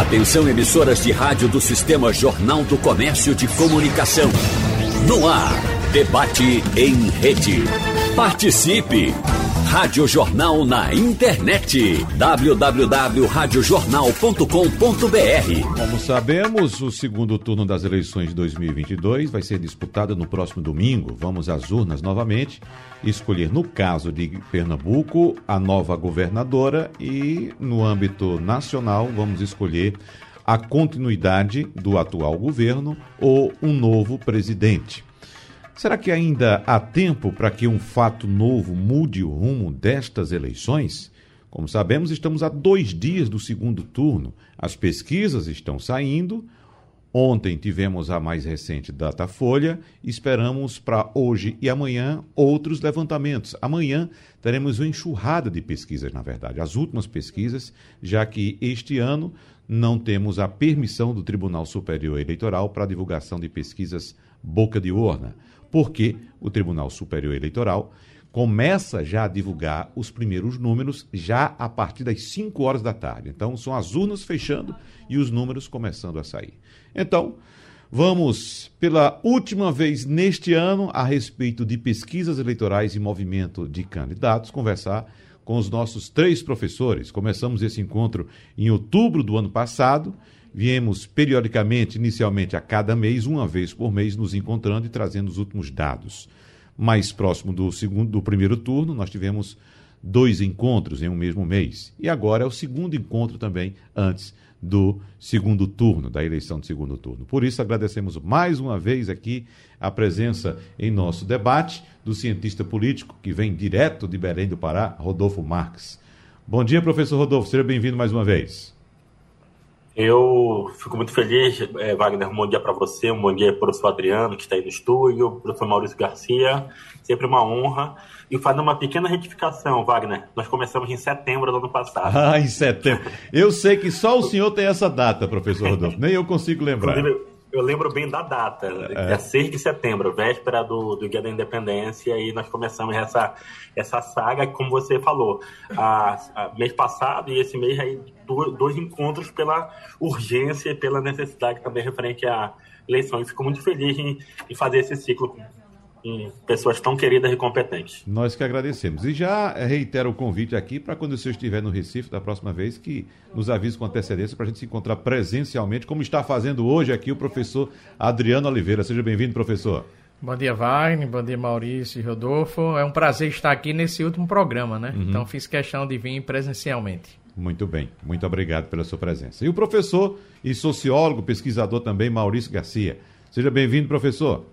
Atenção emissoras de rádio do Sistema Jornal do Comércio de Comunicação. No ar, debate em rede. Participe! Rádio Jornal na internet. www.radiojornal.com.br Como sabemos, o segundo turno das eleições de 2022 vai ser disputado no próximo domingo. Vamos às urnas novamente, escolher, no caso de Pernambuco, a nova governadora e, no âmbito nacional, vamos escolher a continuidade do atual governo ou um novo presidente. Será que ainda há tempo para que um fato novo mude o rumo destas eleições? Como sabemos, estamos a dois dias do segundo turno. As pesquisas estão saindo. Ontem tivemos a mais recente Datafolha. Esperamos para hoje e amanhã outros levantamentos. Amanhã teremos uma enxurrada de pesquisas, na verdade, as últimas pesquisas, já que este ano não temos a permissão do Tribunal Superior Eleitoral para divulgação de pesquisas boca de urna porque o Tribunal Superior Eleitoral começa já a divulgar os primeiros números já a partir das 5 horas da tarde. Então, são as urnas fechando e os números começando a sair. Então, vamos, pela última vez neste ano, a respeito de pesquisas eleitorais e movimento de candidatos, conversar com os nossos três professores. Começamos esse encontro em outubro do ano passado Viemos periodicamente, inicialmente a cada mês, uma vez por mês, nos encontrando e trazendo os últimos dados. Mais próximo do segundo, do primeiro turno, nós tivemos dois encontros em um mesmo mês. E agora é o segundo encontro também antes do segundo turno, da eleição do segundo turno. Por isso, agradecemos mais uma vez aqui a presença em nosso debate do cientista político que vem direto de Belém do Pará, Rodolfo Marques. Bom dia, professor Rodolfo, seja bem-vindo mais uma vez. Eu fico muito feliz, é, Wagner. Um bom dia para você, um bom dia para o professor Adriano, que está aí no estúdio, professor Maurício Garcia. Sempre uma honra. E fazer uma pequena retificação, Wagner. Nós começamos em setembro do ano passado. Ah, em setembro. Eu sei que só o senhor tem essa data, professor Rodolfo. Nem eu consigo lembrar. Inclusive, eu lembro bem da data, é, é 6 de setembro, véspera do, do Dia da Independência, e nós começamos essa, essa saga, como você falou, a, a mês passado e esse mês aí, dois, dois encontros pela urgência e pela necessidade também referente à eleição. E fico muito feliz em, em fazer esse ciclo em pessoas tão queridas e competentes. Nós que agradecemos. E já reitero o convite aqui para quando o senhor estiver no Recife da próxima vez, que nos avise com antecedência para a gente se encontrar presencialmente, como está fazendo hoje aqui o professor Adriano Oliveira. Seja bem-vindo, professor. Bom dia, Wagner. Bom dia, Maurício e Rodolfo. É um prazer estar aqui nesse último programa, né? Uhum. Então fiz questão de vir presencialmente. Muito bem, muito obrigado pela sua presença. E o professor e sociólogo, pesquisador também, Maurício Garcia. Seja bem-vindo, professor.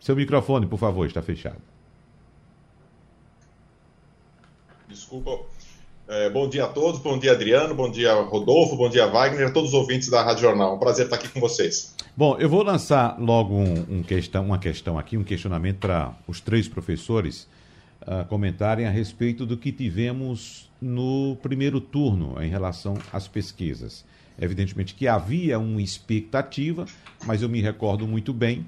Seu microfone, por favor, está fechado. Desculpa. É, bom dia a todos, bom dia Adriano, bom dia Rodolfo, bom dia Wagner, a todos os ouvintes da Rádio Jornal. Um prazer estar aqui com vocês. Bom, eu vou lançar logo um, um questão, uma questão aqui, um questionamento para os três professores uh, comentarem a respeito do que tivemos no primeiro turno em relação às pesquisas. Evidentemente que havia uma expectativa, mas eu me recordo muito bem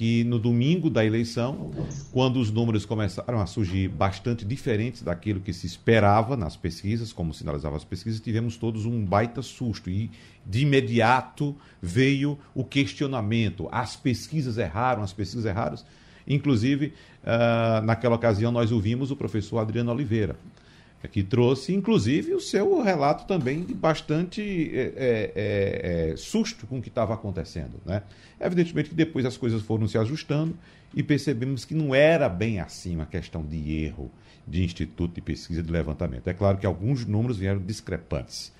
que no domingo da eleição, quando os números começaram a surgir bastante diferentes daquilo que se esperava nas pesquisas, como sinalizavam as pesquisas, tivemos todos um baita susto e de imediato veio o questionamento: as pesquisas erraram, as pesquisas erraram. Inclusive, uh, naquela ocasião, nós ouvimos o professor Adriano Oliveira, que trouxe, inclusive, o seu relato também de bastante é, é, é, susto com o que estava acontecendo. Né? Evidentemente que depois as coisas foram se ajustando e percebemos que não era bem assim uma questão de erro de instituto de pesquisa de levantamento. É claro que alguns números vieram discrepantes,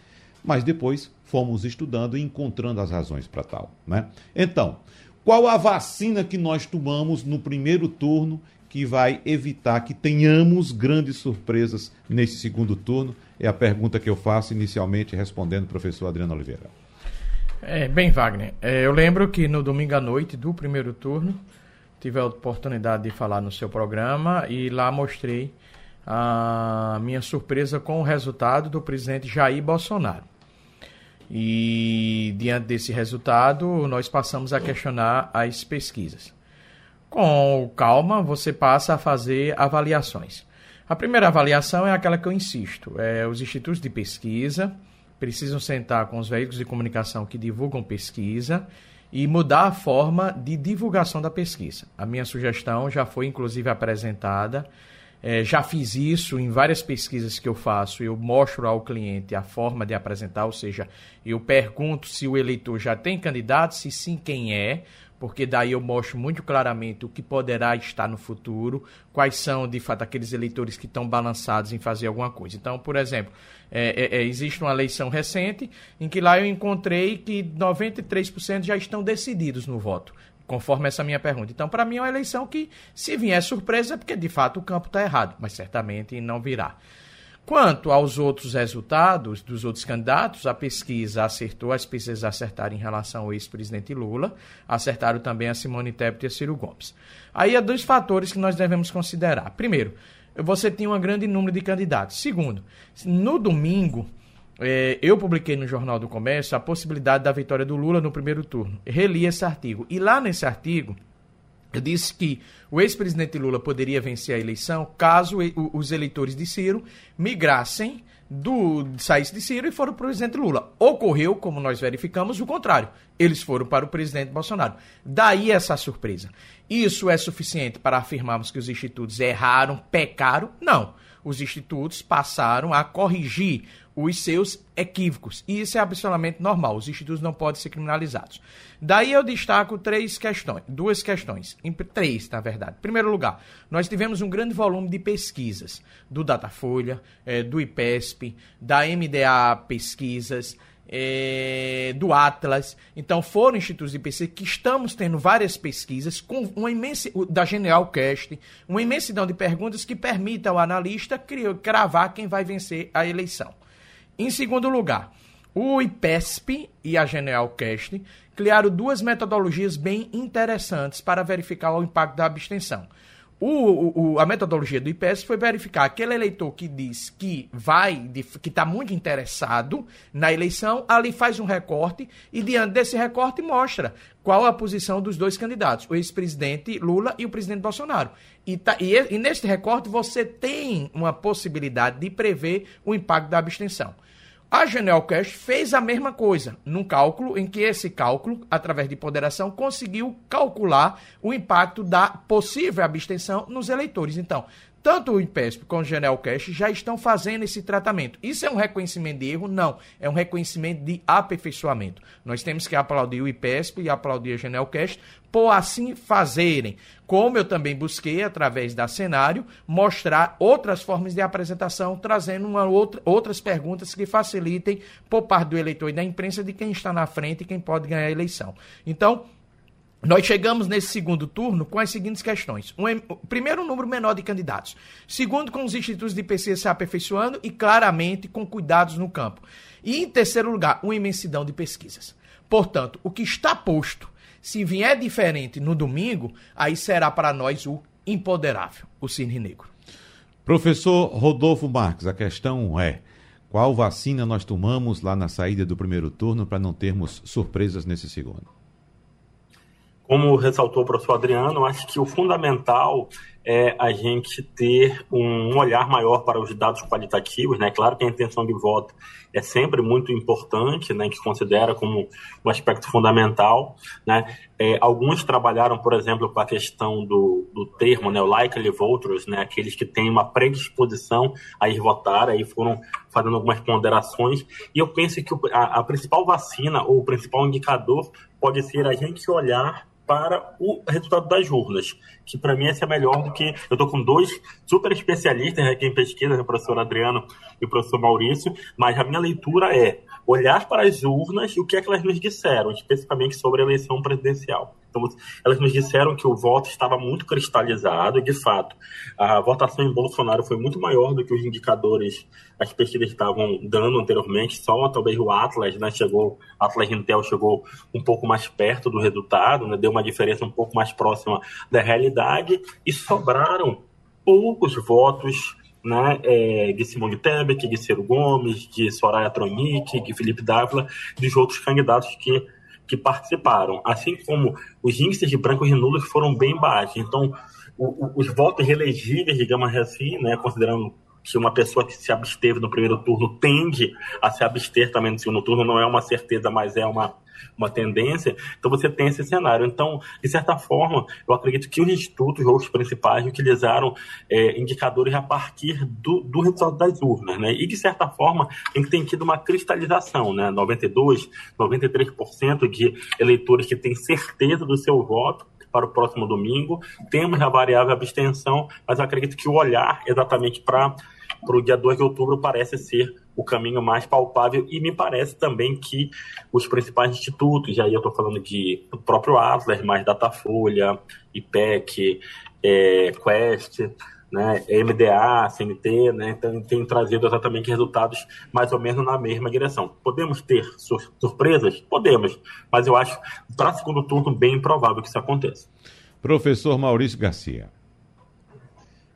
mas depois fomos estudando e encontrando as razões para tal. Né? Então, qual a vacina que nós tomamos no primeiro turno que vai evitar que tenhamos grandes surpresas nesse segundo turno? É a pergunta que eu faço inicialmente, respondendo o professor Adriano Oliveira. É, bem, Wagner, é, eu lembro que no domingo à noite do primeiro turno, tive a oportunidade de falar no seu programa e lá mostrei a minha surpresa com o resultado do presidente Jair Bolsonaro. E diante desse resultado, nós passamos a questionar as pesquisas. Com calma, você passa a fazer avaliações. A primeira avaliação é aquela que eu insisto: é os institutos de pesquisa precisam sentar com os veículos de comunicação que divulgam pesquisa e mudar a forma de divulgação da pesquisa. A minha sugestão já foi inclusive apresentada. É, já fiz isso em várias pesquisas que eu faço. Eu mostro ao cliente a forma de apresentar, ou seja, eu pergunto se o eleitor já tem candidato, se sim, quem é, porque daí eu mostro muito claramente o que poderá estar no futuro, quais são, de fato, aqueles eleitores que estão balançados em fazer alguma coisa. Então, por exemplo, é, é, é existe uma eleição recente em que lá eu encontrei que 93% já estão decididos no voto conforme essa minha pergunta. Então, para mim, é uma eleição que, se vier surpresa, é porque de fato o campo está errado, mas certamente não virá. Quanto aos outros resultados dos outros candidatos, a pesquisa acertou, as pesquisas acertaram em relação ao ex-presidente Lula, acertaram também a Simone Tebet e a Ciro Gomes. Aí há dois fatores que nós devemos considerar. Primeiro, você tinha um grande número de candidatos. Segundo, no domingo, é, eu publiquei no Jornal do Comércio a possibilidade da vitória do Lula no primeiro turno. Reli esse artigo. E lá nesse artigo, eu disse que o ex-presidente Lula poderia vencer a eleição caso os eleitores de Ciro migrassem do saísse de Ciro e foram para o presidente Lula. Ocorreu, como nós verificamos, o contrário. Eles foram para o presidente Bolsonaro. Daí essa surpresa. Isso é suficiente para afirmarmos que os institutos erraram, pecaram? Não. Os institutos passaram a corrigir os seus equívocos. E isso é absolutamente normal. Os institutos não podem ser criminalizados. Daí eu destaco três questões, duas questões, três, na verdade. Em primeiro lugar, nós tivemos um grande volume de pesquisas do Datafolha, é, do IPESP, da MDA Pesquisas, é, do Atlas. Então, foram institutos de pesquisa que estamos tendo várias pesquisas com uma imensa, da Genial Cast, uma imensidão de perguntas que permita ao analista criar, cravar quem vai vencer a eleição. Em segundo lugar, o IPESP e a Cast criaram duas metodologias bem interessantes para verificar o impacto da abstenção. O, o, a metodologia do IPES foi verificar aquele eleitor que diz que vai, que está muito interessado na eleição, ali faz um recorte e diante desse recorte mostra qual a posição dos dois candidatos, o ex-presidente Lula e o presidente Bolsonaro. E, tá, e, e neste recorte você tem uma possibilidade de prever o impacto da abstenção. A Cash fez a mesma coisa, num cálculo em que esse cálculo, através de ponderação, conseguiu calcular o impacto da possível abstenção nos eleitores. Então, tanto o IPESP como o Cash já estão fazendo esse tratamento. Isso é um reconhecimento de erro? Não. É um reconhecimento de aperfeiçoamento. Nós temos que aplaudir o IPESP e aplaudir a Cash por assim fazerem. Como eu também busquei, através da cenário, mostrar outras formas de apresentação, trazendo uma outra, outras perguntas que facilitem, por parte do eleitor e da imprensa, de quem está na frente e quem pode ganhar a eleição. Então, nós chegamos nesse segundo turno com as seguintes questões. Um, primeiro, um número menor de candidatos. Segundo, com os institutos de pesquisa se aperfeiçoando e claramente com cuidados no campo. E em terceiro lugar, uma imensidão de pesquisas. Portanto, o que está posto, se vier diferente no domingo, aí será para nós o impoderável, o Cine Negro. Professor Rodolfo Marques, a questão é: qual vacina nós tomamos lá na saída do primeiro turno para não termos surpresas nesse segundo? Como ressaltou o professor Adriano, acho que o fundamental é a gente ter um olhar maior para os dados qualitativos, né? Claro que a intenção de voto é sempre muito importante, né? Que considera como um aspecto fundamental, né? É, alguns trabalharam, por exemplo, com a questão do, do termo, né? O likely voters, né? Aqueles que têm uma predisposição a ir votar, aí foram fazendo algumas ponderações. E eu penso que a, a principal vacina ou o principal indicador pode ser a gente olhar para o resultado das urnas, que para mim esse é melhor do que. Eu estou com dois super especialistas aqui em pesquisa, o professor Adriano e o professor Maurício, mas a minha leitura é olhar para as urnas e o que é que elas nos disseram, especificamente sobre a eleição presidencial. Então, elas nos disseram que o voto estava muito cristalizado, de fato, a votação em Bolsonaro foi muito maior do que os indicadores, as pesquisas estavam dando anteriormente, só talvez o Atlas, né, chegou, Atlas Intel chegou um pouco mais perto do resultado, né, deu uma diferença um pouco mais próxima da realidade, e sobraram poucos votos né, é, de Simone Tebet, de Ciro Gomes, de Soraya Tronic, de Felipe Dávila, de outros candidatos que que participaram, assim como os índices de brancos e nulos foram bem baixos. Então, o, o, os votos reelegíveis, digamos assim, né, considerando que uma pessoa que se absteve no primeiro turno tende a se abster também no segundo turno, não é uma certeza, mas é uma, uma tendência, então você tem esse cenário. Então, de certa forma, eu acredito que os institutos, ou os principais, utilizaram é, indicadores a partir do, do resultado das urnas, né? E, de certa forma, tem que ter tido uma cristalização, né? 92%, 93% de eleitores que têm certeza do seu voto para o próximo domingo. Temos a variável abstenção, mas acredito que o olhar exatamente para para o dia 2 de outubro parece ser o caminho mais palpável e me parece também que os principais institutos, e aí eu estou falando de do próprio Atlas, mais Datafolha, IPEC, é, Quest, né, MDA, CNT, né, então tem trazido exatamente resultados mais ou menos na mesma direção. Podemos ter surpresas? Podemos, mas eu acho para segundo turno bem improvável que isso aconteça. Professor Maurício Garcia.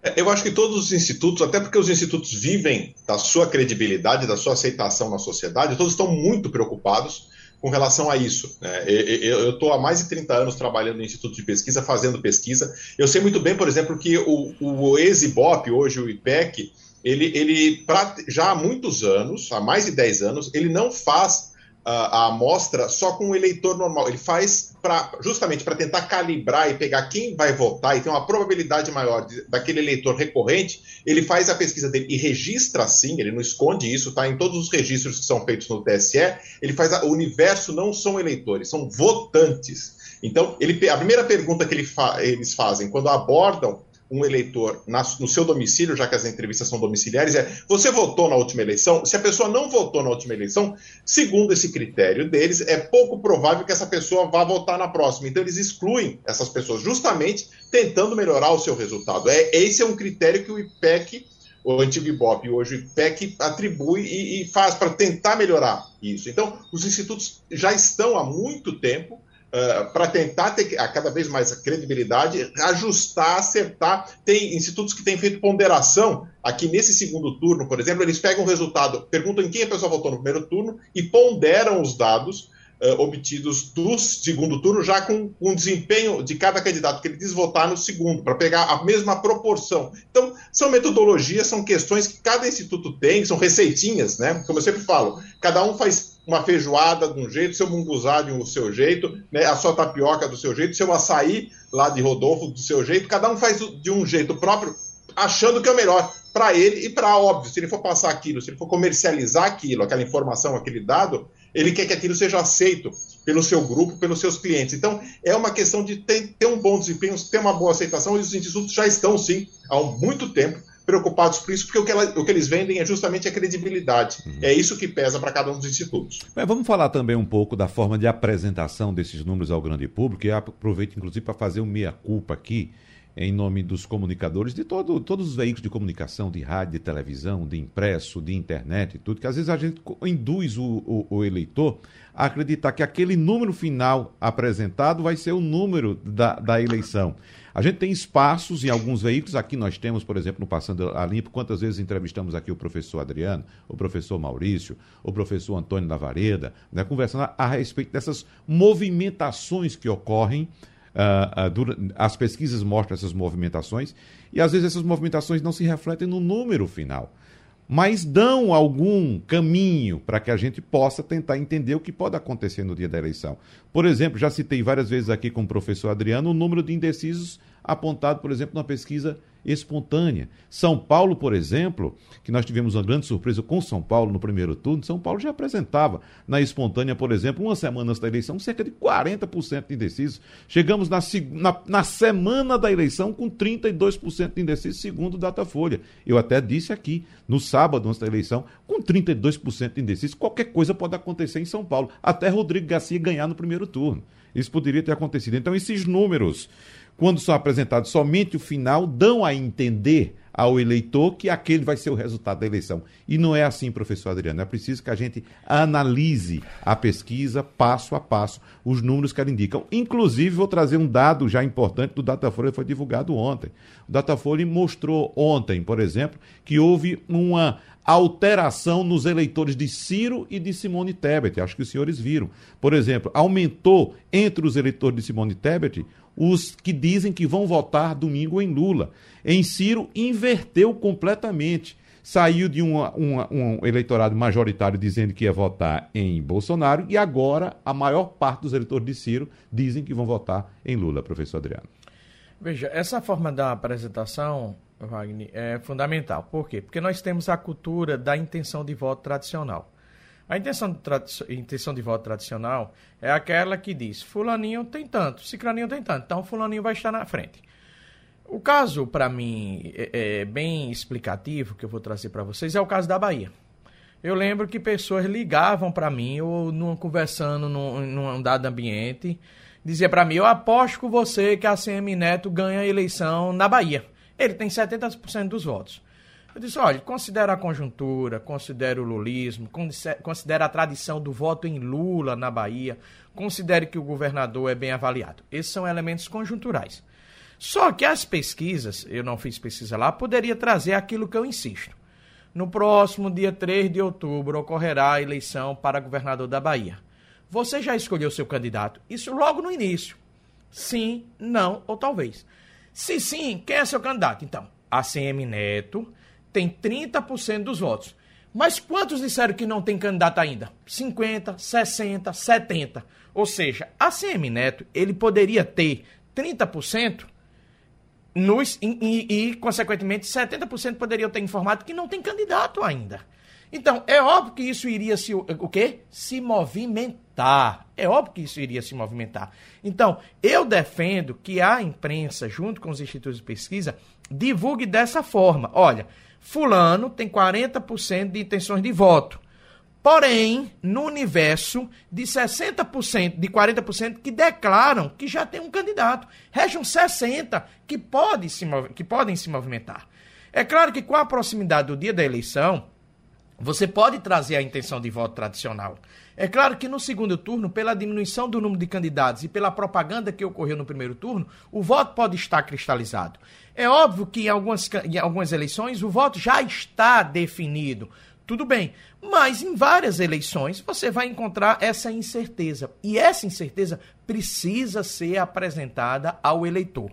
É, eu acho que todos os institutos, até porque os institutos vivem da sua credibilidade, da sua aceitação na sociedade, todos estão muito preocupados com relação a isso. Né? Eu estou há mais de 30 anos trabalhando no Instituto de Pesquisa, fazendo pesquisa. Eu sei muito bem, por exemplo, que o, o hoje o IPEC, ele, ele já há muitos anos, há mais de 10 anos, ele não faz a, amostra só com o eleitor normal. Ele faz pra, justamente para tentar calibrar e pegar quem vai votar e ter uma probabilidade maior de, daquele eleitor recorrente. Ele faz a pesquisa dele e registra assim, ele não esconde isso, tá em todos os registros que são feitos no TSE. Ele faz a, o universo não são eleitores, são votantes. Então, ele, a primeira pergunta que ele fa, eles fazem quando abordam um eleitor na, no seu domicílio, já que as entrevistas são domiciliares, é: você votou na última eleição? Se a pessoa não votou na última eleição, segundo esse critério deles, é pouco provável que essa pessoa vá votar na próxima. Então, eles excluem essas pessoas, justamente tentando melhorar o seu resultado. É, esse é um critério que o IPEC, o antigo IBOP, hoje o IPEC, atribui e, e faz para tentar melhorar isso. Então, os institutos já estão há muito tempo uh, para tentar ter a cada vez mais a credibilidade, ajustar, acertar. Tem institutos que têm feito ponderação. Aqui nesse segundo turno, por exemplo, eles pegam o resultado, perguntam em quem a pessoa votou no primeiro turno e ponderam os dados uh, obtidos do segundo turno, já com, o desempenho de cada candidato que ele quis votar no segundo, para pegar a mesma proporção. Então, são metodologias, são questões que cada instituto tem, são receitinhas, né? Como eu sempre falo, cada um faz uma feijoada de um jeito, seu munguzá do seu jeito, né, a sua tapioca do seu jeito, seu açaí lá de Rodolfo do seu jeito, cada um faz de um jeito próprio, achando que é o melhor para ele e para óbvio, se ele for passar aquilo, se ele for comercializar aquilo, aquela informação, aquele dado, ele quer que aquilo seja aceito pelo seu grupo, pelos seus clientes. Então, é uma questão de ter, ter um bom desempenho, ter uma boa aceitação, e os institutos já estão, sim, há muito tempo, preocupados por isso, porque o que, ela, o que eles vendem é justamente a credibilidade. Uhum. É isso que pesa para cada um dos institutos. Mas vamos falar também um pouco da forma de apresentação desses números ao grande público, e aproveito, inclusive, para fazer um meia-culpa aqui, em nome dos comunicadores, de todo, todos os veículos de comunicação, de rádio, de televisão, de impresso, de internet e tudo, que às vezes a gente induz o, o, o eleitor a acreditar que aquele número final apresentado vai ser o número da, da eleição. A gente tem espaços em alguns veículos, aqui nós temos, por exemplo, no Passando a Limpo, quantas vezes entrevistamos aqui o professor Adriano, o professor Maurício, o professor Antônio Lavareda, né, conversando a, a respeito dessas movimentações que ocorrem as pesquisas mostram essas movimentações e às vezes essas movimentações não se refletem no número final mas dão algum caminho para que a gente possa tentar entender o que pode acontecer no dia da eleição. Por exemplo, já citei várias vezes aqui com o professor Adriano o número de indecisos apontado, por exemplo, na pesquisa espontânea. São Paulo, por exemplo, que nós tivemos uma grande surpresa com São Paulo no primeiro turno, São Paulo já apresentava na espontânea, por exemplo, uma semana antes da eleição, cerca de 40% de indecisos. Chegamos na, na, na, semana da eleição com 32% de indecisos, segundo o Datafolha. Eu até disse aqui, no sábado antes da eleição, com 32% de indecisos, qualquer coisa pode acontecer em São Paulo, até Rodrigo Garcia ganhar no primeiro turno. Isso poderia ter acontecido. Então, esses números quando são apresentados somente o final, dão a entender ao eleitor que aquele vai ser o resultado da eleição. E não é assim, professor Adriano. É preciso que a gente analise a pesquisa passo a passo, os números que ela indicam. Inclusive, vou trazer um dado já importante do Datafolha que foi divulgado ontem. O Datafolha mostrou ontem, por exemplo, que houve uma alteração nos eleitores de Ciro e de Simone Tebet. Acho que os senhores viram. Por exemplo, aumentou entre os eleitores de Simone Tebet os que dizem que vão votar domingo em Lula. Em Ciro, inverteu completamente. saiu de um eleitorado majoritário dizendo que ia votar em Bolsonaro e agora a maior parte dos eleitores de Ciro dizem que vão votar em Lula, professor Adriano. Veja, essa forma da apresentação, Wagner, é fundamental. Por quê? Porque nós temos a cultura da intenção de voto tradicional. A intenção de, intenção de voto tradicional é aquela que diz: Fulaninho tem tanto, Cicraninho tem tanto, então Fulaninho vai estar na frente. O caso, para mim, é, é, bem explicativo que eu vou trazer para vocês é o caso da Bahia. Eu lembro que pessoas ligavam para mim, ou numa, conversando num, num dado ambiente, dizia para mim: Eu aposto com você que a CM Neto ganha a eleição na Bahia. Ele tem 70% dos votos. Eu disse: olha, considera a conjuntura, considera o lulismo, considera a tradição do voto em Lula na Bahia, considere que o governador é bem avaliado. Esses são elementos conjunturais. Só que as pesquisas, eu não fiz pesquisa lá, poderia trazer aquilo que eu insisto. No próximo dia 3 de outubro ocorrerá a eleição para governador da Bahia. Você já escolheu seu candidato? Isso logo no início. Sim, não ou talvez. Se sim, quem é seu candidato? Então, ACM Neto tem 30% dos votos. Mas quantos disseram que não tem candidato ainda? 50, 60, 70. Ou seja, ACM Neto, ele poderia ter 30% nos, e, e, e, consequentemente, 70% poderiam ter informado que não tem candidato ainda. Então, é óbvio que isso iria se, o quê? se movimentar. É óbvio que isso iria se movimentar. Então, eu defendo que a imprensa, junto com os institutos de pesquisa, divulgue dessa forma. Olha, fulano tem 40% de intenções de voto. Porém, no universo de 60%, de 40% que declaram que já tem um candidato, restam 60% que, pode se, que podem se movimentar. É claro que com a proximidade do dia da eleição, você pode trazer a intenção de voto tradicional. É claro que no segundo turno, pela diminuição do número de candidatos e pela propaganda que ocorreu no primeiro turno, o voto pode estar cristalizado. É óbvio que em algumas, em algumas eleições o voto já está definido. Tudo bem. Mas em várias eleições você vai encontrar essa incerteza. E essa incerteza precisa ser apresentada ao eleitor.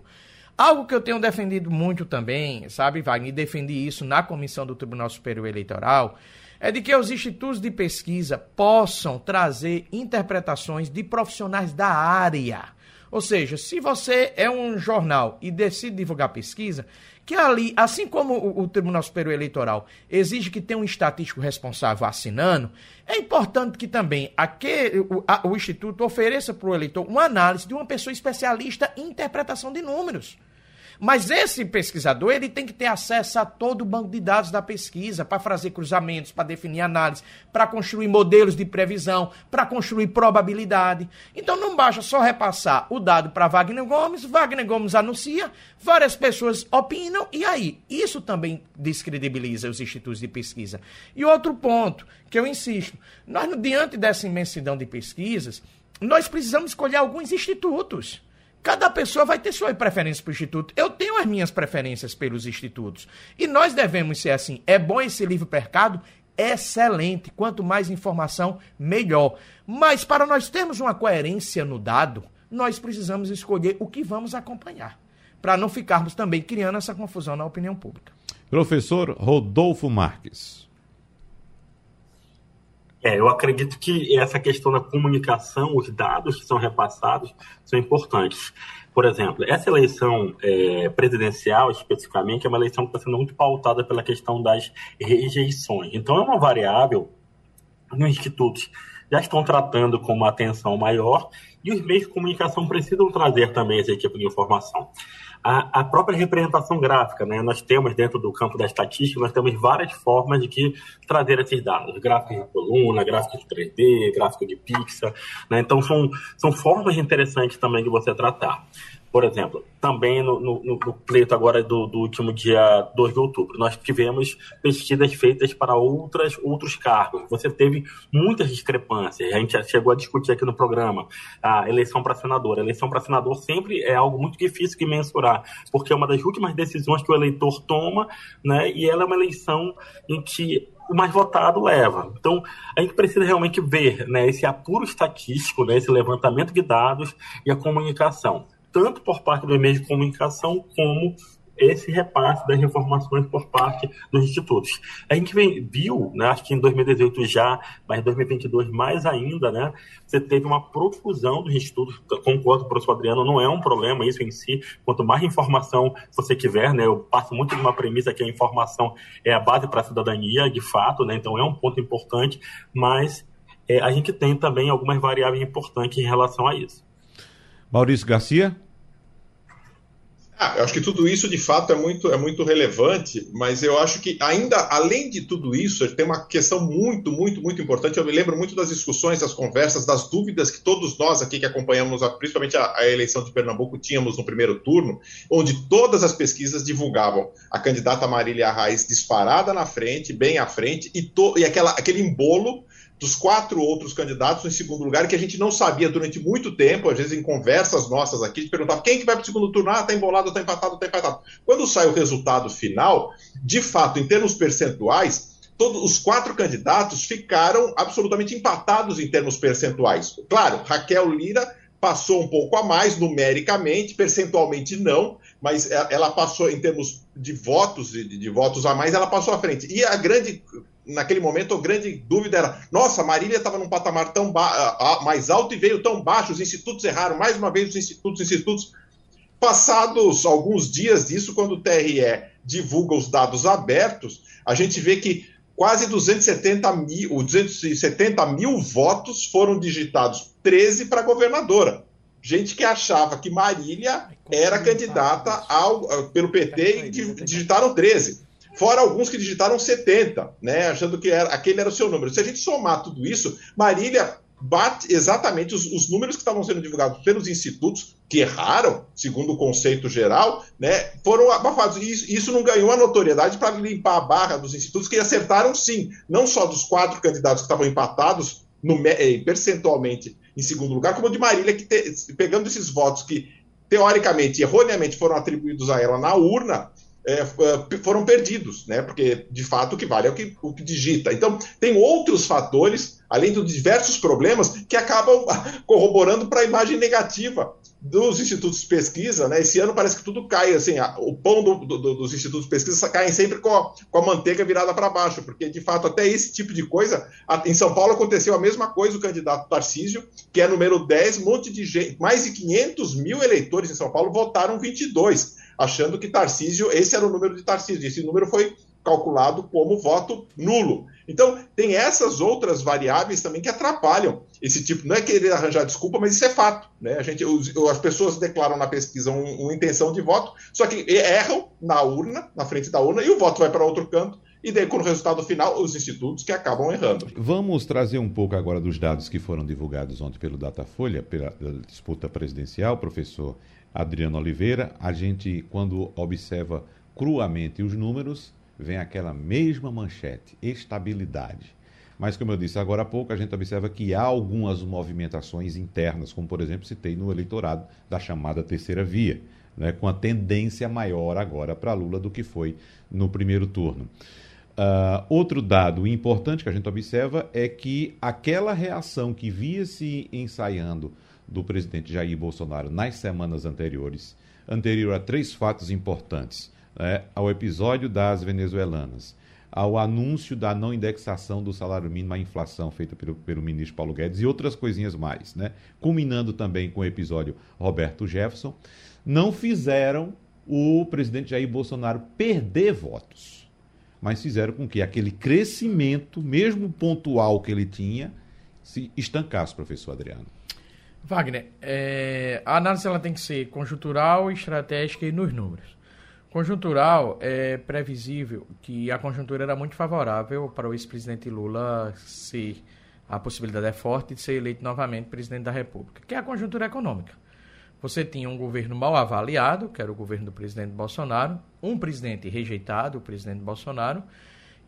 Algo que eu tenho defendido muito também, sabe, Wagner, e defendi isso na comissão do Tribunal Superior Eleitoral, é de que os institutos de pesquisa possam trazer interpretações de profissionais da área. Ou seja, se você é um jornal e decide divulgar pesquisa, que ali, assim como o, o, Tribunal Superior Eleitoral exige que tenha um estatístico responsável assinando, é importante que também aquele, o, a, o Instituto ofereça para o eleitor uma análise de uma pessoa especialista em interpretação de números. Mas esse pesquisador, ele tem que ter acesso a todo o banco de dados da pesquisa para fazer cruzamentos, para definir análise, para construir modelos de previsão, para construir probabilidade. Então não basta só repassar o dado para Wagner Gomes, Wagner Gomes anuncia, várias pessoas opinam e aí, isso também descredibiliza os institutos de pesquisa. E outro ponto que eu insisto, nós diante dessa imensidão de pesquisas, nós precisamos escolher alguns institutos. Cada pessoa vai ter sua preferência para o instituto. Eu tenho as minhas preferências pelos institutos. E nós devemos ser assim. É bom esse livro mercado? Excelente. Quanto mais informação, melhor. Mas para nós termos uma coerência no dado, nós precisamos escolher o que vamos acompanhar. Para não ficarmos também criando essa confusão na opinião pública. Professor Rodolfo Marques. É, eu acredito que essa questão da comunicação, os dados que são repassados, são importantes. Por exemplo, essa eleição é, presidencial, especificamente, é uma eleição que está sendo muito pautada pela questão das rejeições. Então, é uma variável que os institutos já estão tratando com uma atenção maior e os meios de comunicação precisam trazer também esse tipo de informação a, a própria representação gráfica, né? Nós temos dentro do campo da estatística, nós temos várias formas de que trazer esses dados, gráficos de coluna, gráficos de 3D, gráfico de pixel, né? Então são, são formas interessantes também de você tratar. Por exemplo, também no, no, no pleito agora do, do, último dia 2 de outubro, nós tivemos pesquisas feitas para outras, outros cargos. Você teve muitas discrepâncias. A gente chegou a discutir aqui no programa a eleição para senador. A eleição para senador sempre é algo muito difícil de mensurar, porque é uma das últimas decisões que o eleitor toma, né? E ela é uma eleição em que o mais votado leva. Então, a gente precisa realmente ver né, esse apuro estatístico, né, esse levantamento de dados e a comunicação tanto por parte do meio de comunicação como esse repasse das informações por parte dos institutos. A gente viu, né, acho que em 2018 já, mas em 2022 mais ainda, né, você teve uma profusão dos institutos, concordo com o professor Adriano, não é um problema isso em si, quanto mais informação você tiver, né, eu passo muito de uma premissa que a informação é a base para a cidadania, de fato, né, então é um ponto importante, mas é, a gente tem também algumas variáveis importantes em relação a isso. Maurício Garcia? Ah, eu acho que tudo isso de fato é muito, é muito relevante, mas eu acho que ainda além de tudo isso, tem uma questão muito, muito, muito importante. Eu me lembro muito das discussões, das conversas, das dúvidas que todos nós aqui que acompanhamos, principalmente a, a eleição de Pernambuco, tínhamos no primeiro turno, onde todas as pesquisas divulgavam a candidata Marília Reis disparada na frente, bem à frente, e, to, e aquela, aquele embolo dos quatro outros candidatos em segundo lugar, que a gente não sabia durante muito tempo, às vezes em conversas nossas aqui, a gente perguntava quem que vai para o segundo turno, ah, tá embolado, tá empatado, tá empatado. Quando sai o resultado final, de fato, em termos percentuais, todos os quatro candidatos ficaram absolutamente empatados em termos percentuais. Claro, Raquel Lira passou um pouco a mais numericamente, percentualmente não, mas ela passou em termos de votos, de, de votos a mais, ela passou à frente. E a grande naquele momento, a grande dúvida era: nossa, Marília estava num patamar tão mais alto e veio tão baixo, os institutos erraram, mais uma vez os institutos, os institutos. Passados alguns dias disso, quando o TRE divulga os dados abertos, a gente vê que quase 270 mil, 270 mil votos foram digitados, 13 para governadora. Gente que achava que Marília era candidata ao, pelo PT e digitaram 13. Fora alguns que digitaram 70, né, achando que era, aquele era o seu número. Se a gente somar tudo isso, Marília bate exatamente os, os, números que estavam sendo divulgados pelos institutos, que erraram, segundo o conceito geral, né, foram abafados. E isso, isso não ganhou a notoriedade para limpar a barra dos institutos, que acertaram sim, não só dos quatro candidatos que estavam empatados no, eh, percentualmente em segundo lugar, como de Marília, que te, pegando esses votos que teoricamente, erroneamente foram atribuídos a ela na urna, é, foram perdidos, né? Porque de fato o que vale é o que, o que digita. Então, tem outros fatores, além dos diversos problemas, que acabam corroborando para a imagem negativa dos institutos de pesquisa, né? Esse ano parece que tudo cai, assim, a, o pão do, do, dos institutos de pesquisa cai sempre com a, com a manteiga virada para baixo, porque de fato até esse tipo de coisa, a, em São Paulo aconteceu a mesma coisa, o candidato Tarcísio, que é número 10, um monte de gente, mais de 500 mil eleitores em São Paulo votaram 22 achando que Tarcísio, esse era o número de Tarcísio, esse número foi calculado como voto nulo. Então, tem essas outras variáveis também que atrapalham esse tipo. Não é querer arranjar desculpa, mas isso é fato. Né? A gente, as pessoas declaram na pesquisa uma intenção de voto, só que erram na urna, na frente da urna, e o voto vai para outro canto. E daí, com o resultado final, os institutos que acabam errando. Vamos trazer um pouco agora dos dados que foram divulgados ontem pelo Datafolha, pela disputa presidencial, professor Adriano Oliveira, a gente, quando observa cruamente os números, vem aquela mesma manchete: estabilidade. Mas, como eu disse agora há pouco, a gente observa que há algumas movimentações internas, como, por exemplo, citei no eleitorado da chamada terceira via, né, com a tendência maior agora para Lula do que foi no primeiro turno. Uh, outro dado importante que a gente observa é que aquela reação que via se ensaiando do presidente Jair Bolsonaro nas semanas anteriores, anterior a três fatos importantes: né, ao episódio das venezuelanas, ao anúncio da não indexação do salário mínimo à inflação feita pelo, pelo ministro Paulo Guedes e outras coisinhas mais, né, culminando também com o episódio Roberto Jefferson, não fizeram o presidente Jair Bolsonaro perder votos, mas fizeram com que aquele crescimento, mesmo pontual que ele tinha, se estancasse, professor Adriano. Wagner, é, a análise ela tem que ser conjuntural, estratégica e nos números. Conjuntural, é previsível que a conjuntura era muito favorável para o ex-presidente Lula ser, a possibilidade é forte de ser eleito novamente presidente da República, que é a conjuntura econômica. Você tinha um governo mal avaliado, que era o governo do presidente Bolsonaro, um presidente rejeitado, o presidente Bolsonaro,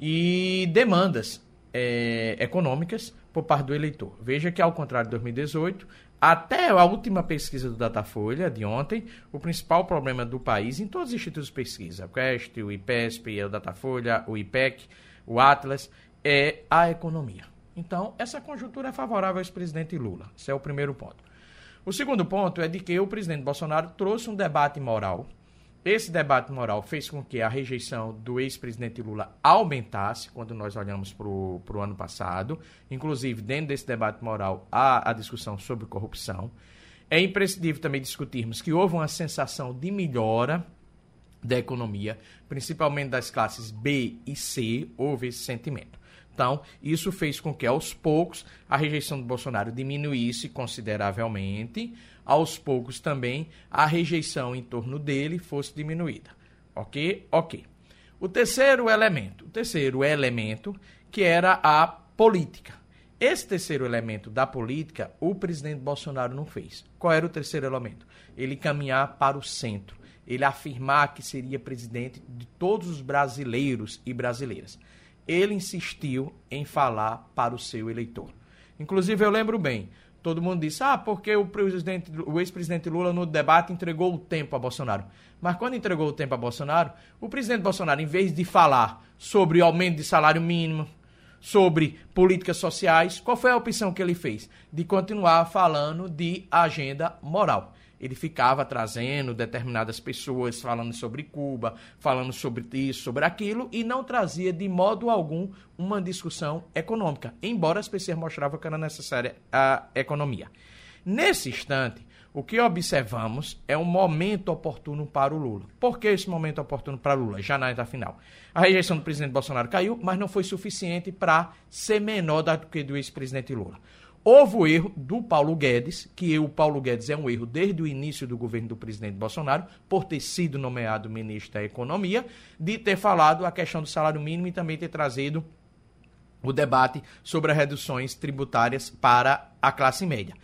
e demandas é, econômicas por parte do eleitor. Veja que, ao contrário de 2018, até a última pesquisa do Datafolha, de ontem, o principal problema do país, em todos os institutos de pesquisa, o Quest, o IPESP, o Datafolha, o IPEC, o Atlas, é a economia. Então, essa conjuntura é favorável ao ex-presidente Lula. Esse é o primeiro ponto. O segundo ponto é de que o presidente Bolsonaro trouxe um debate moral esse debate moral fez com que a rejeição do ex-presidente Lula aumentasse quando nós olhamos para o ano passado. Inclusive, dentro desse debate moral, há a discussão sobre corrupção. É imprescindível também discutirmos que houve uma sensação de melhora da economia, principalmente das classes B e C, houve esse sentimento. Então, isso fez com que, aos poucos, a rejeição do Bolsonaro diminuísse consideravelmente, aos poucos também a rejeição em torno dele fosse diminuída. Ok? Ok. O terceiro elemento, o terceiro elemento, que era a política. Esse terceiro elemento da política, o presidente Bolsonaro não fez. Qual era o terceiro elemento? Ele caminhar para o centro. Ele afirmar que seria presidente de todos os brasileiros e brasileiras ele insistiu em falar para o seu eleitor. Inclusive, eu lembro bem, todo mundo disse, ah, porque o, presidente, o ex-presidente Lula no debate entregou o tempo a Bolsonaro. Mas quando entregou o tempo a Bolsonaro, o presidente Bolsonaro, em vez de falar sobre aumento de salário mínimo, sobre políticas sociais, qual foi a opção que ele fez? De continuar falando de agenda moral ele ficava trazendo determinadas pessoas falando sobre Cuba, falando sobre isso, sobre aquilo, e não trazia de modo algum uma discussão econômica, embora as pessoas mostravam que era necessária a economia. Nesse instante, o que observamos é um momento oportuno para o Lula. Por que esse momento oportuno para o Lula? Já na etapa final. A rejeição do presidente Bolsonaro caiu, mas não foi suficiente para ser menor do que do ex-presidente Lula. Houve o erro do Paulo Guedes, que o Paulo Guedes é um erro desde o início do governo do presidente Bolsonaro, por ter sido nomeado ministro da Economia, de ter falado a questão do salário mínimo e também ter trazido o debate sobre as reduções tributárias para a classe média.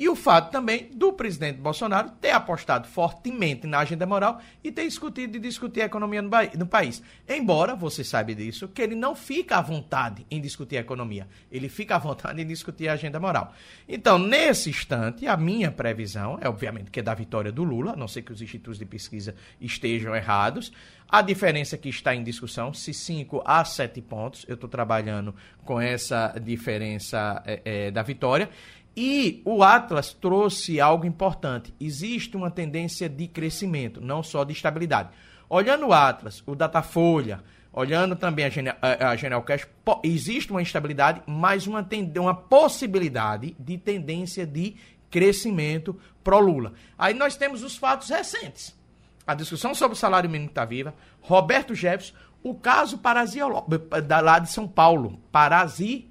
E o fato também do presidente Bolsonaro ter apostado fortemente na agenda moral e ter discutido e discutir a economia no, país. Embora, você sabe disso, que ele não fica à vontade em discutir a economia. Ele fica à vontade em discutir a agenda moral. Então, nesse instante, a minha previsão é, obviamente, que é da vitória do Lula, a não ser que os institutos de pesquisa estejam errados. A diferença que está em discussão, se 5 a 7 pontos, eu estou trabalhando com essa diferença é, é, da vitória. E o Atlas trouxe algo importante. Existe uma tendência de crescimento, não só de estabilidade. Olhando o Atlas, o Datafolha, olhando também a, Genial, a existe uma instabilidade, mas uma, uma possibilidade de tendência de crescimento pró-Lula. Aí nós temos os fatos recentes. A discussão sobre o salário mínimo está viva. Roberto Jefferson, o caso Parasiológico, lá de São Paulo. Parasi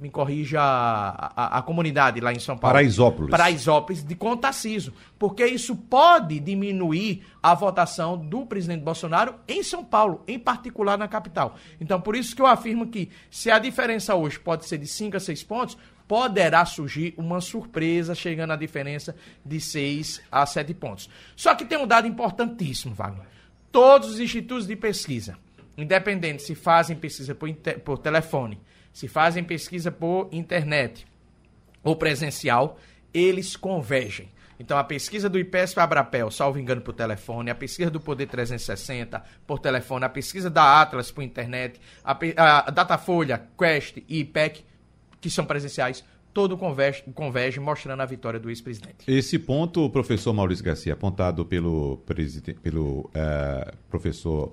me corrija a, a, a, comunidade lá em São Paulo. Paraisópolis. Paraisópolis de Contacísio. Porque isso pode diminuir a votação do presidente Bolsonaro em São Paulo, em particular na capital. Então, por isso que eu afirmo que se a diferença hoje pode ser de 5 a 6 pontos, poderá surgir uma surpresa chegando à diferença de 6 a 7 pontos. Só que tem um dado importantíssimo, Wagner. Todos os institutos de pesquisa, independente se fazem pesquisa por, por telefone, se fazem pesquisa por internet ou presencial, eles convergem. Então, a pesquisa do IPESP Abrapel, salvo engano, por telefone, a pesquisa do Poder 360 por telefone, a pesquisa da Atlas por internet, a, a Datafolha, Quest e IPEC, que são presenciais, todo converge, converge mostrando a vitória do ex-presidente. Esse ponto, o professor Maurício Garcia, apontado pelo, pelo uh, professor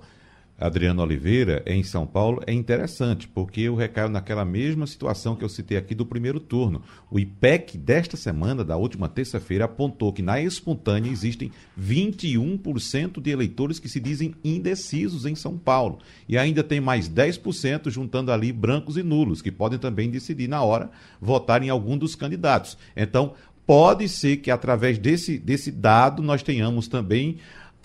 Adriano Oliveira, em São Paulo, é interessante, porque eu recaio naquela mesma situação que eu citei aqui do primeiro turno. O IPEC desta semana, da última terça-feira, apontou que na espontânea existem 21% de eleitores que se dizem indecisos em São Paulo. E ainda tem mais 10% juntando ali brancos e nulos, que podem também decidir na hora votar em algum dos candidatos. Então, pode ser que através desse, desse dado nós tenhamos também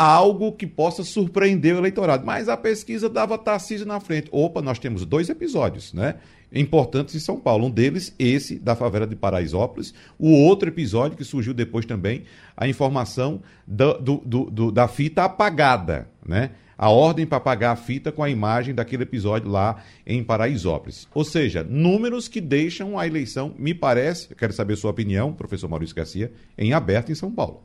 algo que possa surpreender o eleitorado. Mas a pesquisa dava Tarcísio na frente. Opa, nós temos dois episódios, né? Importantes em São Paulo. Um deles, esse da favela de Paraisópolis. O outro episódio que surgiu depois também, a informação do, do, do, da fita apagada, né? A ordem para apagar a fita com a imagem daquele episódio lá em Paraisópolis. Ou seja, números que deixam a eleição, me parece, quero saber sua opinião, professor Maurício Garcia, em aberto em São Paulo.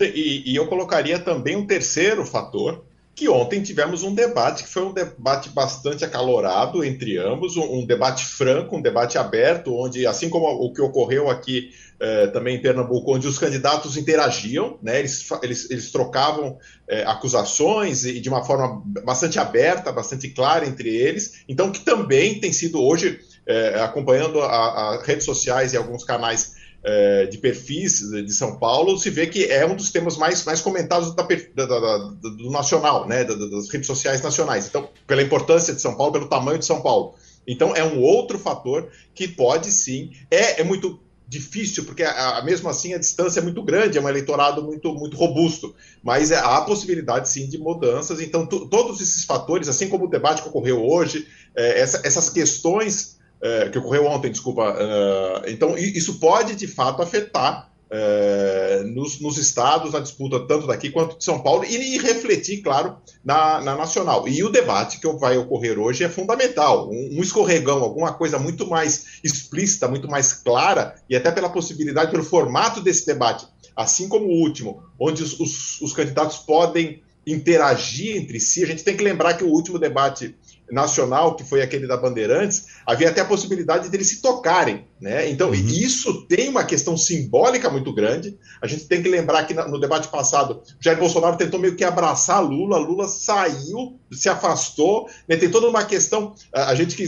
E, e eu colocaria também um terceiro fator, que ontem tivemos um debate que foi um debate bastante acalorado entre ambos, um, um debate franco, um debate aberto, onde, assim como o que ocorreu aqui eh, também em Pernambuco, onde os candidatos interagiam, né, eles, eles, eles trocavam eh, acusações e de uma forma bastante aberta, bastante clara entre eles, então que também tem sido hoje, eh, acompanhando as redes sociais e alguns canais é, de perfis de São Paulo, se vê que é um dos temas mais, mais comentados da, da, da, do nacional, né, das redes sociais nacionais. Então, pela importância de São Paulo, pelo tamanho de São Paulo. Então, é um outro fator que pode sim. É, é muito difícil, porque a, a, mesmo assim a distância é muito grande, é um eleitorado muito, muito robusto, mas é, há possibilidade sim de mudanças. Então, todos esses fatores, assim como o debate que ocorreu hoje, é, essa, essas questões é, que ocorreu ontem, desculpa. Uh, então, isso pode de fato afetar é, nos, nos, estados, na disputa tanto daqui quanto de São Paulo, e, e refletir, claro, na, na, nacional. E o debate que vai ocorrer hoje é fundamental. Um, um, escorregão, alguma coisa muito mais explícita, muito mais clara, e até pela possibilidade, pelo formato desse debate, assim como o último, onde os, os, os candidatos podem interagir entre si. A gente tem que lembrar que o último debate nacional, que foi aquele da Bandeirantes, havia até a possibilidade de eles se tocarem. Né? Então, uhum. isso tem uma questão simbólica muito grande. A gente tem que lembrar que no debate passado, Jair Bolsonaro tentou meio que abraçar Lula, Lula saiu, se afastou. Né? Tem toda uma questão. A gente que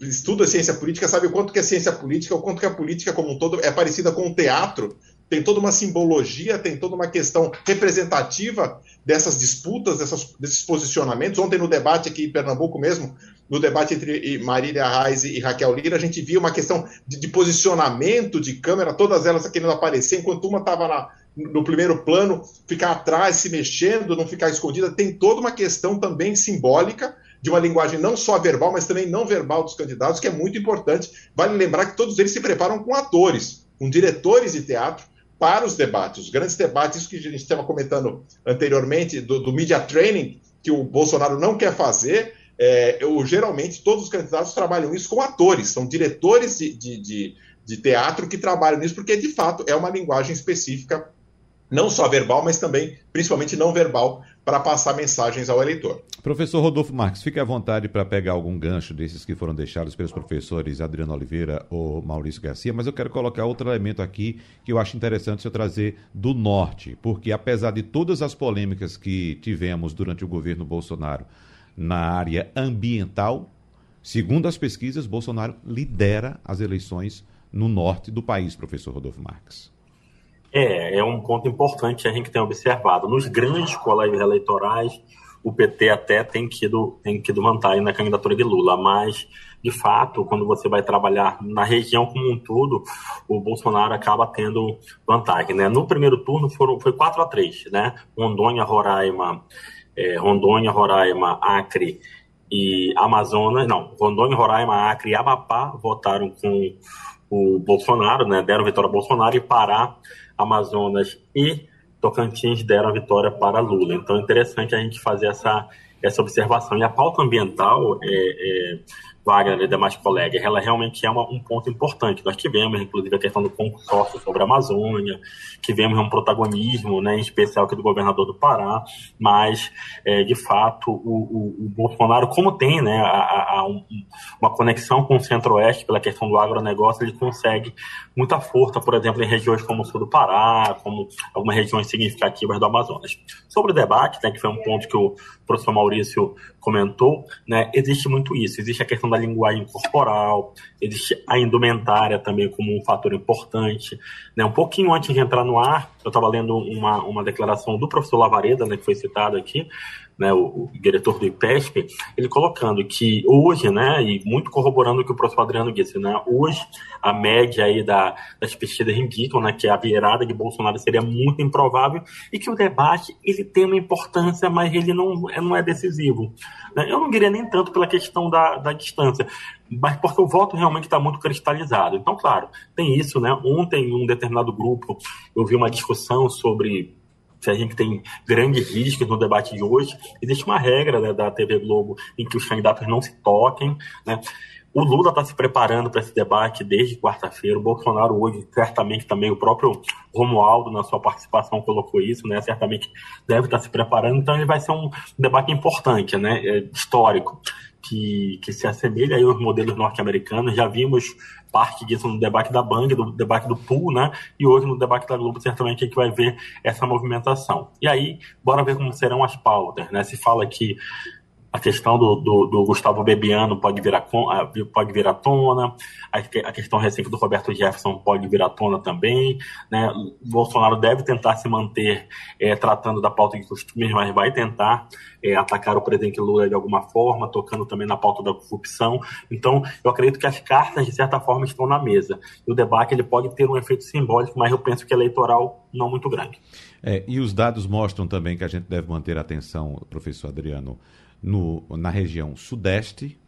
estuda ciência política sabe o quanto que a ciência política, o quanto que a política como um todo é parecida com o teatro tem toda uma simbologia, tem toda uma questão representativa dessas disputas, dessas, desses posicionamentos. Ontem, no debate aqui em Pernambuco mesmo, no debate entre Marília Reis e Raquel Lira, a gente via uma questão de, de posicionamento de câmera, todas elas querendo aparecer, enquanto uma estava no primeiro plano, ficar atrás, se mexendo, não ficar escondida. Tem toda uma questão também simbólica de uma linguagem não só verbal, mas também não verbal dos candidatos, que é muito importante. Vale lembrar que todos eles se preparam com atores, com diretores de teatro, para os debates. Os grandes debates, isso que a gente estava comentando anteriormente, do, do media training, que o Bolsonaro não quer fazer, é, eu, geralmente todos os candidatos trabalham isso com atores, são diretores de, de, de, de teatro que trabalham nisso, porque de fato é uma linguagem específica não só verbal, mas também, principalmente não verbal, para passar mensagens ao eleitor. Professor Rodolfo Marques, fique à vontade para pegar algum gancho desses que foram deixados pelos professores Adriano Oliveira ou Maurício Garcia, mas eu quero colocar outro elemento aqui que eu acho interessante eu trazer do norte, porque apesar de todas as polêmicas que tivemos durante o governo Bolsonaro na área ambiental, segundo as pesquisas, Bolsonaro lidera as eleições no norte do país, professor Rodolfo Marques. É, é um ponto importante a gente tem observado. Nos grandes colégios eleitorais, o PT até tem tido, tem tido vantagem na candidatura de Lula, mas, de fato, quando você vai trabalhar na região como um todo, o Bolsonaro acaba tendo vantagem. Né? No primeiro turno foram, foi 4 a 3 né? Rondônia, Roraima, é, Rondônia, Roraima, Acre e Amazonas, não, Rondônia, Roraima, Acre e Amapá votaram com o Bolsonaro, né? Deram vitória ao Bolsonaro e Pará Amazonas e Tocantins deram a vitória para Lula. Então é interessante a gente fazer essa, essa observação. E a pauta ambiental é, é Wagner e demais colegas, ela realmente é uma, um ponto importante. Nós tivemos, inclusive, a questão do consórcio sobre a Amazônia, tivemos um protagonismo, né, em especial aqui do governador do Pará, mas, é, de fato, o, o, o, Bolsonaro, como tem né, a, a, um, uma conexão com o Centro-Oeste pela questão do agronegócio, ele consegue muita força, por exemplo, em regiões como o sul do Pará, como algumas regiões significativas do Amazonas. Sobre o debate, né, que foi um ponto que o professor Maurício comentou, né, existe muito isso. Existe a questão da linguagem corporal, existe a indumentária também como um fator importante. Né? Um pouquinho antes de entrar no ar, eu estava lendo uma, uma declaração do professor Lavareda, né, que foi citado aqui, né, o, o, diretor do IPESP, ele colocando que hoje, né, e muito corroborando o que o professor Adriano disse, né, hoje a média aí da, das pesquisas indicam né, que a virada de Bolsonaro seria muito improvável e que o debate ele tem uma importância, mas ele não, não é decisivo. Né? Eu não diria nem tanto pela questão da, da distância, mas porque o voto realmente está muito cristalizado. Então, claro, tem isso, né? Ontem, em um determinado grupo, eu vi uma discussão sobre se a gente tem grandes riscos no debate de hoje, existe uma regra né, da TV Globo em que os candidatos não se toquem, né? O Lula está se preparando para esse debate desde quarta-feira. O Bolsonaro hoje, certamente também, o próprio Romualdo, na sua participação, colocou isso, né? Certamente deve estar tá se preparando. Então, ele vai ser um debate importante, né? É, histórico, que, que se assemelha aí aos modelos norte-americanos. Já vimos parte disso no debate da Bang, do debate do Pool, né? E hoje no debate da Globo, certamente a gente vai ver essa movimentação. E aí, bora ver como serão as pautas, né? Se fala que a questão do, do, do, Gustavo Bebiano pode vir, a, pode vir à tona, a, a questão recente do Roberto Jefferson pode vir à tona também. Né? Bolsonaro deve tentar se manter é, tratando da pauta de costumes, mas vai tentar é, atacar o presidente Lula de alguma forma, tocando também na pauta da corrupção. Então, eu acredito que as cartas, de certa forma, estão na mesa. E o debate ele pode ter um efeito simbólico, mas eu penso que eleitoral não muito grande. É, e os dados mostram também que a gente deve manter atenção, professor Adriano, no, na região sudeste,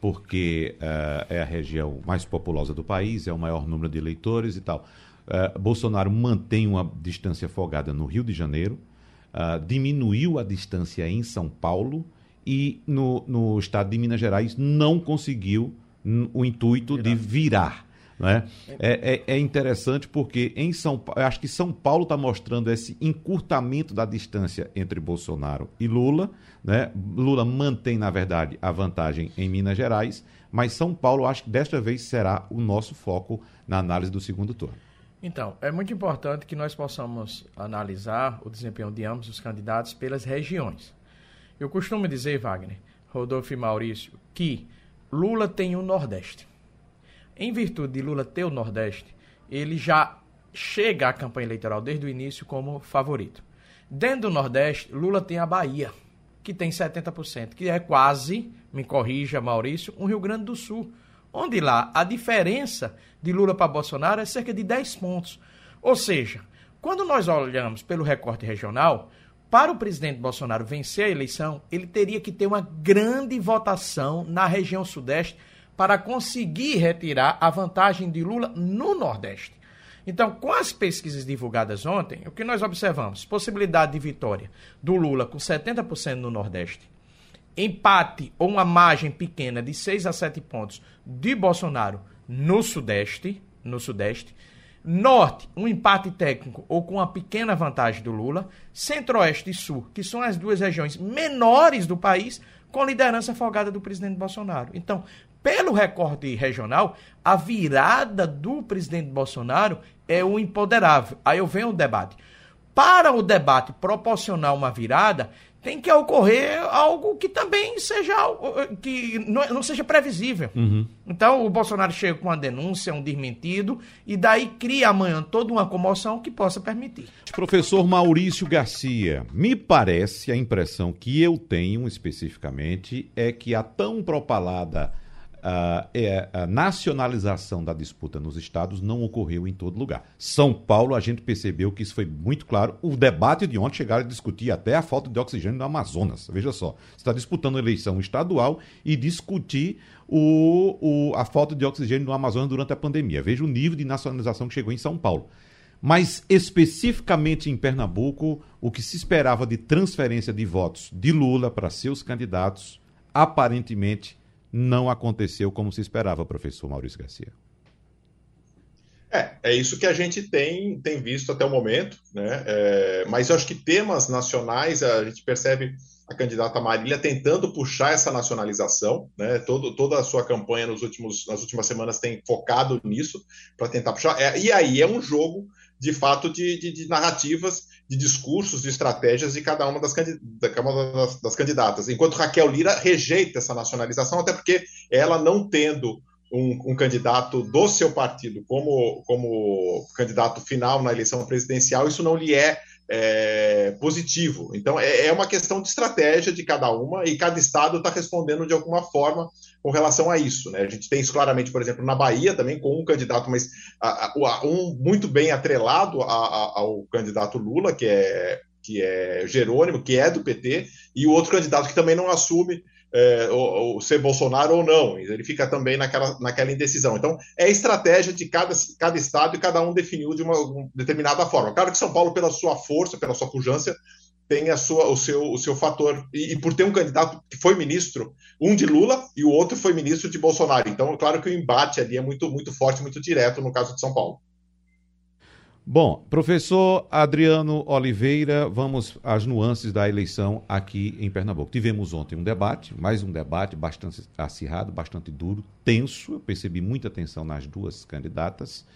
porque uh, é a região mais populosa do país, é o maior número de eleitores e tal. Uh, Bolsonaro mantém uma distância folgada no Rio de Janeiro, uh, diminuiu a distância em São Paulo e no, no estado de Minas Gerais não conseguiu o intuito virar. de virar. Né? É, é, é, interessante porque em São Paulo, acho que São Paulo está mostrando esse encurtamento da distância entre Bolsonaro e Lula. Né? Lula mantém, na verdade, a vantagem em Minas Gerais, mas São Paulo acho que desta vez será o nosso foco na análise do segundo turno. Então, é muito importante que nós possamos analisar o desempenho de ambos os candidatos pelas regiões. Eu costumo dizer, Wagner, Rodolfo e Maurício, que Lula tem o Nordeste. Em virtude de Lula ter o Nordeste, ele já chega à campanha eleitoral desde o início como favorito. Dentro do Nordeste, Lula tem a Bahia que tem 70%, que é quase, me corrija Maurício, um Rio Grande do Sul, onde lá a diferença de Lula para Bolsonaro é cerca de 10 pontos. Ou seja, quando nós olhamos pelo recorte regional, para o presidente Bolsonaro vencer a eleição, ele teria que ter uma grande votação na região Sudeste para conseguir retirar a vantagem de Lula no Nordeste. Então, com as pesquisas divulgadas ontem, o que nós observamos? Possibilidade de vitória do Lula com 70% no Nordeste, empate ou uma margem pequena de 6 a 7 pontos de Bolsonaro no Sudeste, no Sudeste, Norte, um empate técnico ou com uma pequena vantagem do Lula, Centro-Oeste e Sul, que são as duas regiões menores do país, com liderança folgada do presidente Bolsonaro. Então, pelo recorte regional, a virada do presidente Bolsonaro é o empoderável. Aí eu venho o debate. Para o debate proporcionar uma virada, tem que ocorrer algo que também seja que não, seja previsível. Uhum. Então o Bolsonaro chega com uma denúncia, um desmentido, e daí cria amanhã toda uma comoção que possa permitir. Professor Maurício Garcia, me parece a impressão que eu tenho especificamente é que a tão propalada uh, é, a nacionalização da disputa nos estados não ocorreu em todo lugar. São Paulo, a gente percebeu que isso foi muito claro. O debate de ontem chegaram a discutir até a falta de oxigênio no Amazonas. Veja só, você está disputando eleição estadual e discutir o, o, a falta de oxigênio no Amazonas durante a pandemia. Veja o nível de nacionalização que chegou em São Paulo. Mas especificamente em Pernambuco, o que se esperava de transferência de votos de Lula para seus candidatos, aparentemente não aconteceu como se esperava, professor Maurício Garcia. É, é isso que a gente tem, tem visto até o momento, né? É, mas eu acho que temas nacionais, a gente percebe a candidata Marília tentando puxar essa nacionalização, né? Todo, toda a sua campanha nos últimos, nas últimas semanas tem focado nisso para tentar puxar. É, e aí é um jogo de fato de, de, de, narrativas, de discursos, de estratégias de cada uma das, das, das candidatas. Enquanto Raquel Lira rejeita essa nacionalização, até porque ela não tendo um, um, candidato do seu partido como, como candidato final na eleição presidencial, isso não lhe é é, positivo. Então, é, é, uma questão de estratégia de cada uma e cada estado está respondendo de alguma forma com relação a isso. Né? A gente tem isso claramente, por exemplo, na Bahia também, com um candidato, mas a, a, um muito bem atrelado a, ao candidato Lula, que é, que é Jerônimo, que é do PT, e o outro candidato que também não assume é, ou, ou ser Bolsonaro ou não. Ele fica também naquela, naquela indecisão. Então, é estratégia de cada, cada estado e cada um definiu de uma, uma determinada forma. Claro que São Paulo, pela sua força, pela sua pujança, tem a sua, o, seu, o seu fator. E, e, por ter um candidato que foi ministro, um de Lula e o outro foi ministro de Bolsonaro. Então, claro que o embate ali é muito, muito forte, muito direto no caso de São Paulo. Bom, professor Adriano Oliveira, vamos às nuances da eleição aqui em Pernambuco. Tivemos ontem um debate, mais um debate bastante acirrado, bastante duro, tenso. Eu percebi muita tensão nas duas candidatas.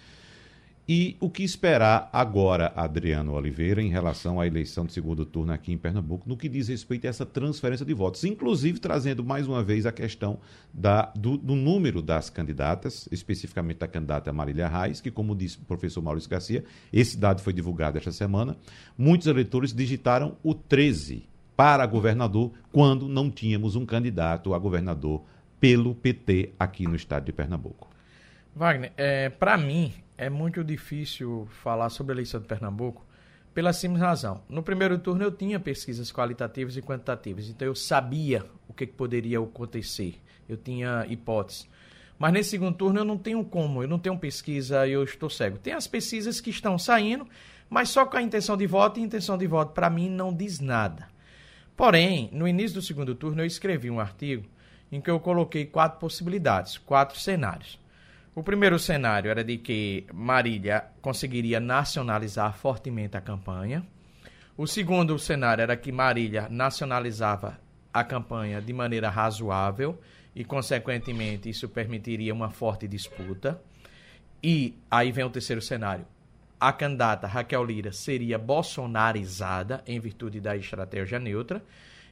E o que esperar agora, Adriano Oliveira, em relação à eleição de segundo turno aqui em Pernambuco, no que diz respeito a essa transferência de votos, inclusive trazendo mais uma vez a questão da, do, do, número das candidatas, especificamente da candidata Marília Reis, que, como disse o professor Maurício Garcia, esse dado foi divulgado esta semana, muitos eleitores digitaram o 13 para governador, quando não tínhamos um candidato a governador pelo PT aqui no estado de Pernambuco. Wagner, é, para mim é muito difícil falar sobre a eleição de Pernambuco pela simples razão. No primeiro turno eu tinha pesquisas qualitativas e quantitativas, então eu sabia o que, poderia acontecer, eu tinha hipóteses. Mas nesse segundo turno eu não tenho como, eu não tenho pesquisa eu estou cego. Tem as pesquisas que estão saindo, mas só com a intenção de voto, e intenção de voto para mim não diz nada. Porém, no início do segundo turno eu escrevi um artigo em que eu coloquei quatro possibilidades, quatro cenários. O primeiro cenário era de que Marília conseguiria nacionalizar fortemente a campanha. O segundo cenário era que Marília nacionalizava a campanha de maneira razoável e, consequentemente, isso permitiria uma forte disputa. E aí vem o terceiro cenário. A candidata Raquel Lira seria bolsonarizada em virtude da estratégia neutra.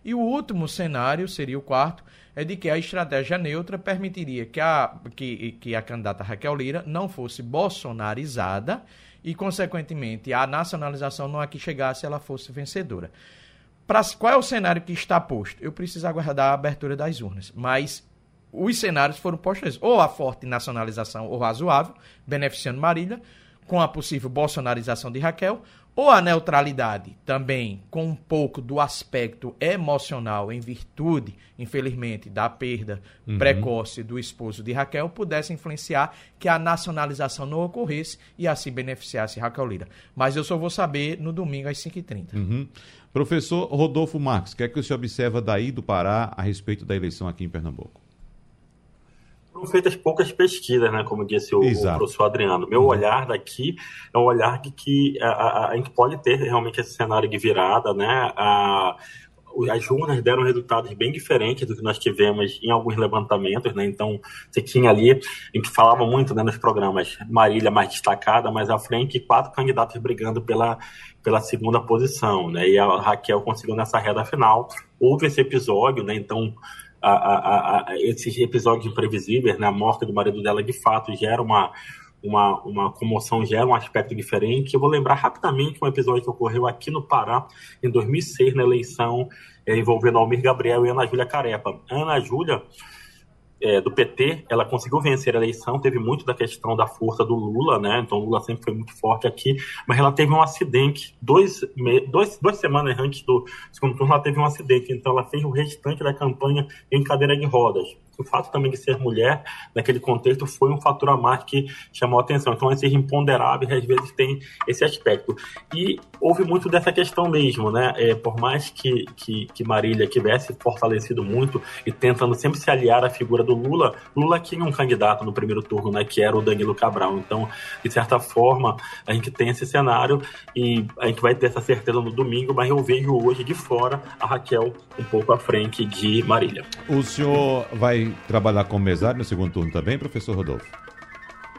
E o último cenário, seria o quarto, é de que a estratégia neutra permitiria que a, que, que a candidata Raquel Lira não fosse bolsonarizada e, consequentemente, a nacionalização não aqui chegasse ela fosse vencedora. Pra, qual é o cenário que está posto? Eu preciso aguardar a abertura das urnas, mas os cenários foram postos ou a forte nacionalização ou razoável, beneficiando Marília, com a possível bolsonarização de Raquel, ou a neutralidade, também com um pouco do aspecto emocional, em virtude, infelizmente, da perda uhum. precoce do esposo de Raquel, pudesse influenciar que a nacionalização não ocorresse e assim beneficiasse Raquel Lira. Mas eu só vou saber no domingo às 5h30. Uhum. Professor Rodolfo Marques, o que é que o senhor observa daí do Pará a respeito da eleição aqui em Pernambuco? Foram feitas poucas pesquisas, né, como disse o, o professor Adriano. Meu uhum. olhar daqui é um olhar de que a, a, a, gente pode ter realmente esse cenário de virada, né? A, as urnas deram resultados bem diferentes do que nós tivemos em alguns levantamentos, né? Então, você tinha ali, a gente falava muito né, nos programas, Marília mais destacada, mas à frente quatro candidatos brigando pela, pela segunda posição, né? E a Raquel conseguiu nessa reta final. Houve esse episódio, né? Então, a, a, a, esses episódios imprevisíveis, né? A morte do marido dela, de fato, gera uma, uma, uma comoção, gera um aspecto diferente. Eu vou lembrar rapidamente um episódio que ocorreu aqui no Pará, em 2006, na eleição é, envolvendo Almir Gabriel e Ana Júlia Carepa. Ana Júlia é, do PT, ela conseguiu vencer a eleição, teve muito da questão da força do Lula, né? Então Lula sempre foi muito forte aqui, mas ela teve um acidente, dois, dois, duas semanas antes do segundo turno, ela teve um acidente, então ela fez o restante da campanha em cadeira de rodas o fato também de ser mulher, naquele contexto, foi um fator a mais que chamou a atenção. Então, esses imponderáveis, às vezes, tem esse aspecto. E houve muito dessa questão mesmo, né? É, por mais que, que, que Marília tivesse fortalecido muito e tentando sempre se aliar à figura do Lula, Lula tinha um candidato no primeiro turno, né? Que era o Danilo Cabral. Então, de certa forma, a gente tem esse cenário e a gente vai ter essa certeza no domingo, mas eu vejo hoje de fora a Raquel um pouco à frente de Marília. O senhor trabalhar como mesário no segundo turno também, professor Rodolfo?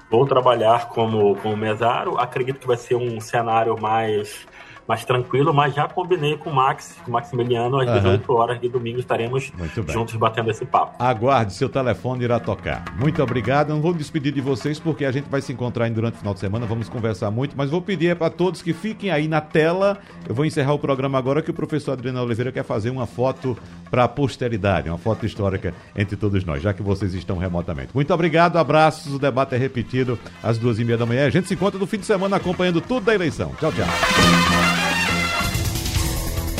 Vou trabalhar como, como mesário. Acredito que vai ser um cenário mais mais tranquilo, mas já combinei com o Max, com o Maximiliano, às uhum. 18 horas de domingo estaremos juntos batendo esse papo. Aguarde, seu telefone irá tocar. Muito obrigado. Não vou me despedir de vocês porque a gente vai se encontrar durante o final de semana, vamos conversar muito, mas vou pedir para todos que fiquem aí na tela. Eu vou encerrar o programa agora que o professor Adriano Oliveira quer fazer uma foto para a posteridade, uma foto histórica entre todos nós, já que vocês estão remotamente. Muito obrigado, abraços. O debate é repetido às duas e meia da manhã. A gente se encontra no fim de semana acompanhando tudo da eleição. Tchau, tchau.